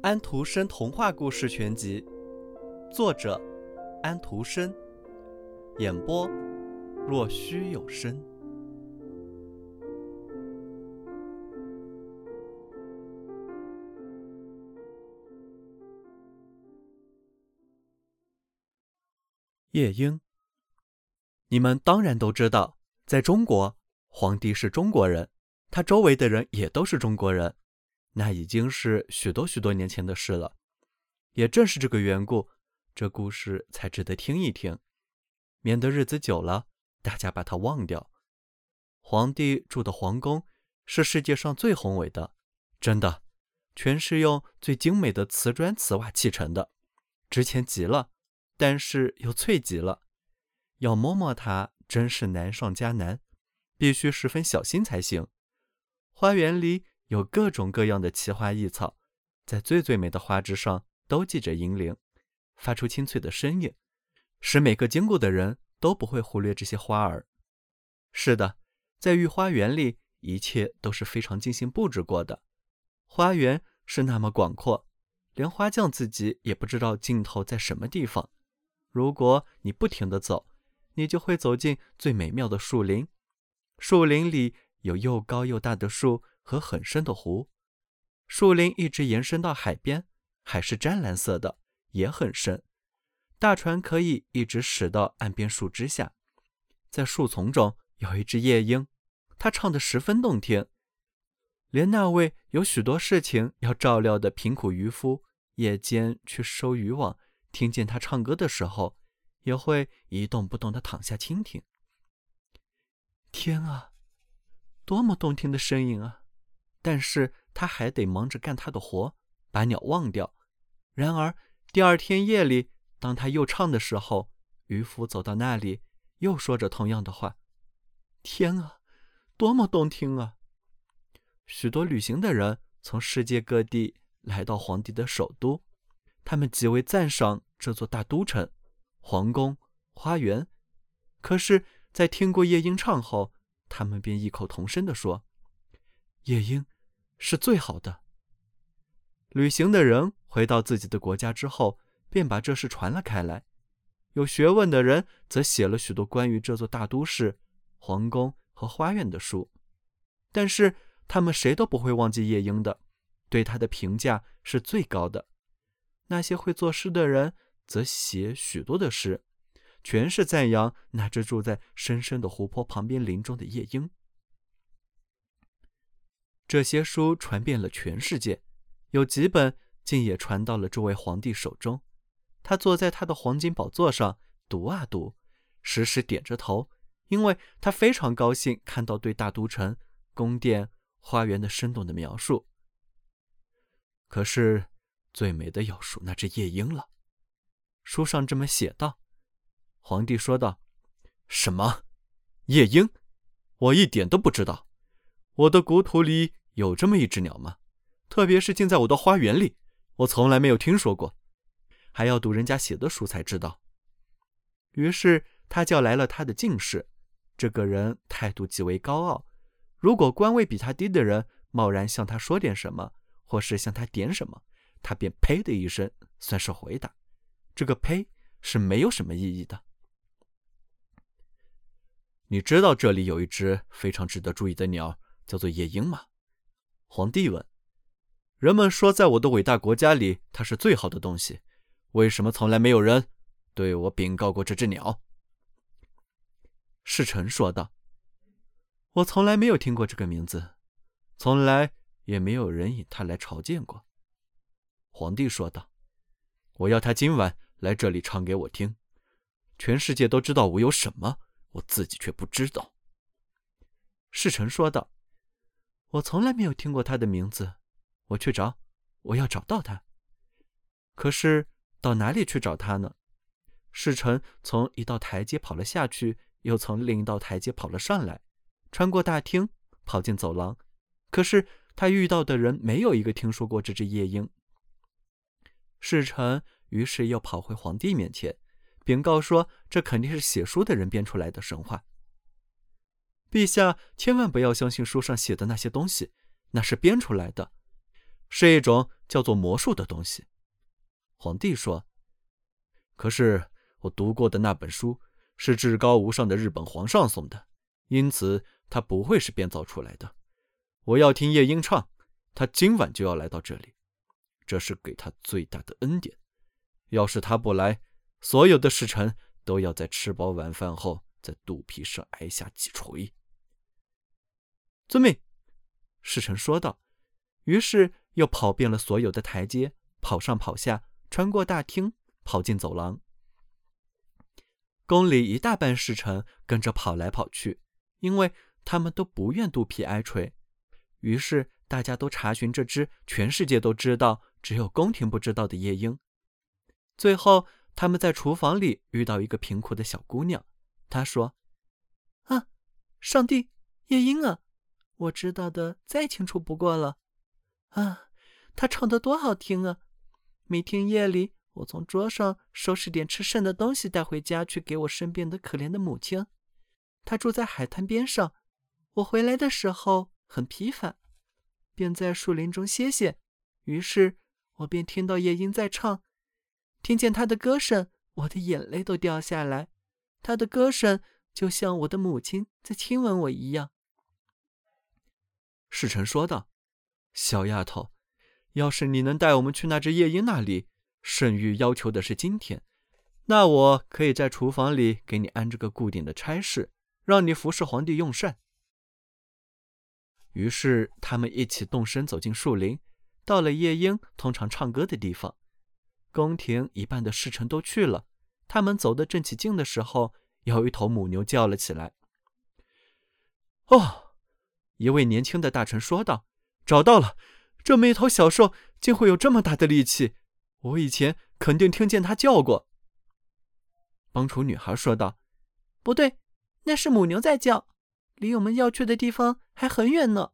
安徒生童话故事全集，作者安徒生，演播若虚有声。夜莺，你们当然都知道，在中国，皇帝是中国人，他周围的人也都是中国人。那已经是许多许多年前的事了，也正是这个缘故，这故事才值得听一听，免得日子久了，大家把它忘掉。皇帝住的皇宫是世界上最宏伟的，真的，全是用最精美的瓷砖瓷瓦砌成的，值钱极了，但是又脆极了，要摸摸它真是难上加难，必须十分小心才行。花园里。有各种各样的奇花异草，在最最美的花枝上都系着银铃，发出清脆的声音，使每个经过的人都不会忽略这些花儿。是的，在御花园里，一切都是非常精心布置过的。花园是那么广阔，连花匠自己也不知道尽头在什么地方。如果你不停地走，你就会走进最美妙的树林。树林里有又高又大的树。和很深的湖，树林一直延伸到海边，海是湛蓝色的，也很深。大船可以一直驶到岸边树枝下。在树丛中有一只夜莺，它唱得十分动听，连那位有许多事情要照料的贫苦渔夫，夜间去收渔网，听见他唱歌的时候，也会一动不动地躺下倾听。天啊，多么动听的声音啊！但是他还得忙着干他的活，把鸟忘掉。然而第二天夜里，当他又唱的时候，渔夫走到那里，又说着同样的话：“天啊，多么动听啊！”许多旅行的人从世界各地来到皇帝的首都，他们极为赞赏这座大都城、皇宫、花园。可是，在听过夜莺唱后，他们便异口同声地说。夜莺是最好的。旅行的人回到自己的国家之后，便把这事传了开来。有学问的人则写了许多关于这座大都市、皇宫和花园的书。但是他们谁都不会忘记夜莺的，对他的评价是最高的。那些会作诗的人则写许多的诗，全是赞扬那只住在深深的湖泊旁边林中的夜莺。这些书传遍了全世界，有几本竟也传到了这位皇帝手中。他坐在他的黄金宝座上，读啊读，时时点着头，因为他非常高兴看到对大都城、宫殿、花园的生动的描述。可是，最美的要数那只夜莺了。书上这么写道。皇帝说道：“什么？夜莺？我一点都不知道。我的国土里……”有这么一只鸟吗？特别是建在我的花园里，我从来没有听说过，还要读人家写的书才知道。于是他叫来了他的进士，这个人态度极为高傲。如果官位比他低的人贸然向他说点什么，或是向他点什么，他便呸的一声，算是回答。这个呸是没有什么意义的。你知道这里有一只非常值得注意的鸟，叫做夜莺吗？皇帝问：“人们说，在我的伟大国家里，它是最好的东西。为什么从来没有人对我禀告过这只鸟？”侍臣说道：“我从来没有听过这个名字，从来也没有人引它来朝见过。”皇帝说道：“我要他今晚来这里唱给我听。全世界都知道我有什么，我自己却不知道。”世臣说道。我从来没有听过他的名字，我去找，我要找到他。可是到哪里去找他呢？世臣从一道台阶跑了下去，又从另一道台阶跑了上来，穿过大厅，跑进走廊。可是他遇到的人没有一个听说过这只夜莺。世臣于是又跑回皇帝面前，禀告说：“这肯定是写书的人编出来的神话。”陛下千万不要相信书上写的那些东西，那是编出来的，是一种叫做魔术的东西。”皇帝说：“可是我读过的那本书是至高无上的日本皇上送的，因此它不会是编造出来的。我要听夜莺唱，他今晚就要来到这里，这是给他最大的恩典。要是他不来，所有的侍臣都要在吃饱晚饭后，在肚皮上挨下几锤。遵命，侍臣说道。于是又跑遍了所有的台阶，跑上跑下，穿过大厅，跑进走廊。宫里一大半侍臣跟着跑来跑去，因为他们都不愿肚皮挨锤。于是大家都查询这只全世界都知道，只有宫廷不知道的夜莺。最后，他们在厨房里遇到一个贫苦的小姑娘。她说：“啊，上帝，夜莺啊，我知道的再清楚不过了。啊，她唱的多好听啊！每天夜里，我从桌上收拾点吃剩的东西带回家去给我生病的可怜的母亲。她住在海滩边上。我回来的时候很疲乏，便在树林中歇歇。于是我便听到夜莺在唱。”听见他的歌声，我的眼泪都掉下来。他的歌声就像我的母亲在亲吻我一样。侍臣说道：“小丫头，要是你能带我们去那只夜莺那里，圣谕要求的是今天，那我可以在厨房里给你安置个固定的差事，让你服侍皇帝用膳。”于是他们一起动身走进树林，到了夜莺通常唱歌的地方。宫廷一半的侍臣都去了，他们走得正起劲的时候，有一头母牛叫了起来。哦，一位年轻的大臣说道：“找到了，这么一头小兽竟会有这么大的力气，我以前肯定听见它叫过。”帮厨女孩说道：“不对，那是母牛在叫，离我们要去的地方还很远呢。”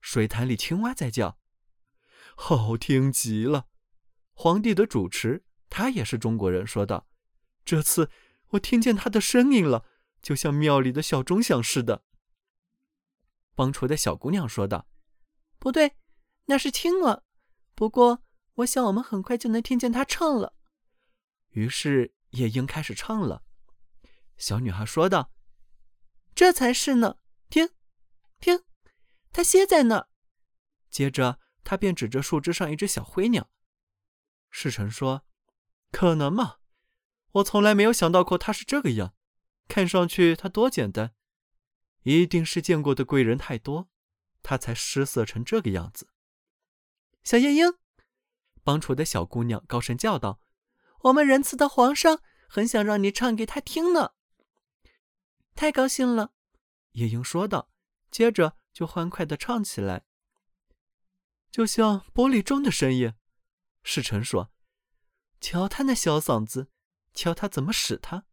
水潭里青蛙在叫，好听极了。皇帝的主持，他也是中国人，说道：“这次我听见他的声音了，就像庙里的小钟响似的。”帮厨的小姑娘说道：“不对，那是青蛙。不过，我想我们很快就能听见他唱了。”于是夜莺开始唱了。小女孩说道：“这才是呢，听，听，它歇在那儿。”接着，他便指着树枝上一只小灰鸟。侍臣说：“可能吗？我从来没有想到过他是这个样。看上去他多简单，一定是见过的贵人太多，他才失色成这个样子。”小夜莺，帮厨的小姑娘高声叫道：“我们仁慈的皇上很想让你唱给他听呢。”太高兴了，夜莺说道，接着就欢快的唱起来，就像玻璃钟的声音。侍臣说：“瞧他那小嗓子，瞧他怎么使他，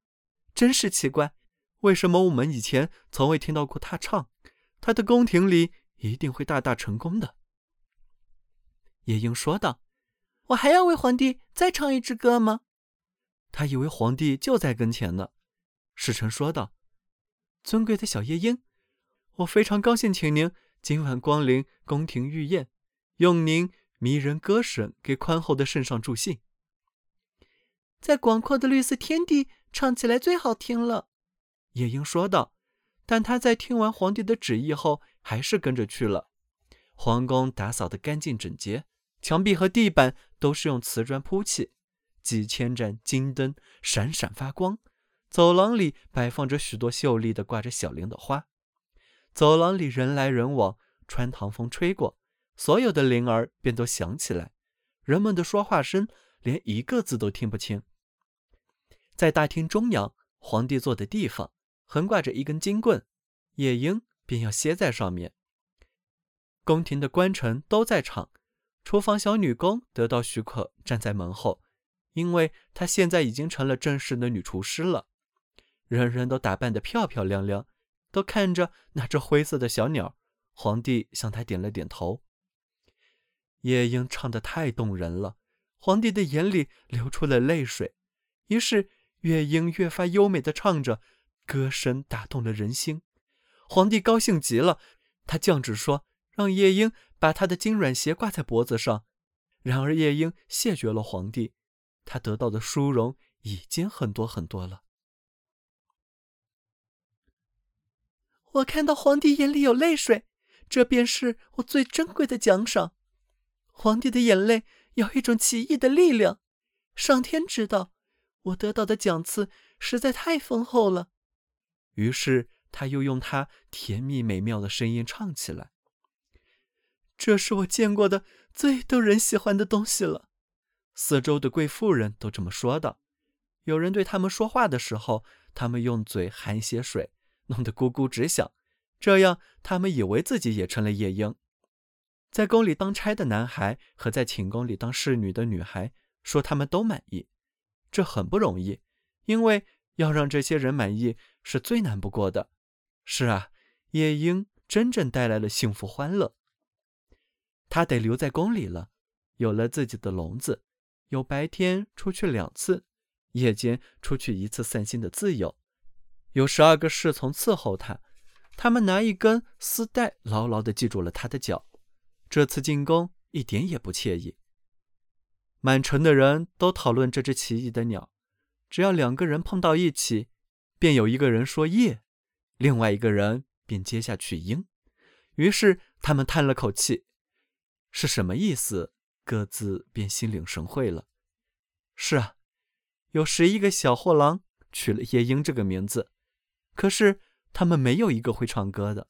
真是奇怪。为什么我们以前从未听到过他唱？他的宫廷里一定会大大成功的。”夜莺说道：“我还要为皇帝再唱一支歌吗？”他以为皇帝就在跟前呢。侍臣说道：“尊贵的小夜莺，我非常高兴，请您今晚光临宫廷御宴，用您。”迷人歌声给宽厚的圣上助兴，在广阔的绿色天地唱起来最好听了。夜莺说道。但他在听完皇帝的旨意后，还是跟着去了。皇宫打扫得干净整洁，墙壁和地板都是用瓷砖铺砌，几千盏金灯闪闪发光。走廊里摆放着许多秀丽的挂着小铃的花。走廊里人来人往，穿堂风吹过。所有的铃儿便都响起来，人们的说话声连一个字都听不清。在大厅中央，皇帝坐的地方横挂着一根金棍，夜莺便要歇在上面。宫廷的官臣都在场，厨房小女工得到许可站在门后，因为她现在已经成了正式的女厨师了。人人都打扮得漂漂亮亮，都看着那只灰色的小鸟。皇帝向他点了点头。夜莺唱得太动人了，皇帝的眼里流出了泪水。于是，夜莺越发优美地唱着，歌声打动了人心。皇帝高兴极了，他降旨说让夜莺把他的金软鞋挂在脖子上。然而夜莺谢绝了皇帝，他得到的殊荣已经很多很多了。我看到皇帝眼里有泪水，这便是我最珍贵的奖赏。皇帝的眼泪有一种奇异的力量，上天知道，我得到的奖赐实在太丰厚了。于是他又用他甜蜜美妙的声音唱起来：“这是我见过的最逗人喜欢的东西了。”四周的贵妇人都这么说道。有人对他们说话的时候，他们用嘴含些水，弄得咕咕直响，这样他们以为自己也成了夜莺。在宫里当差的男孩和在寝宫里当侍女的女孩说他们都满意，这很不容易，因为要让这些人满意是最难不过的。是啊，夜莺真正带来了幸福欢乐。他得留在宫里了，有了自己的笼子，有白天出去两次，夜间出去一次散心的自由，有十二个侍从伺候他，他们拿一根丝带牢牢地系住了他的脚。这次进宫一点也不惬意。满城的人都讨论这只奇异的鸟，只要两个人碰到一起，便有一个人说“夜”，另外一个人便接下去“鹰”。于是他们叹了口气，是什么意思？各自便心领神会了。是啊，有十一个小货郎取了夜莺这个名字，可是他们没有一个会唱歌的。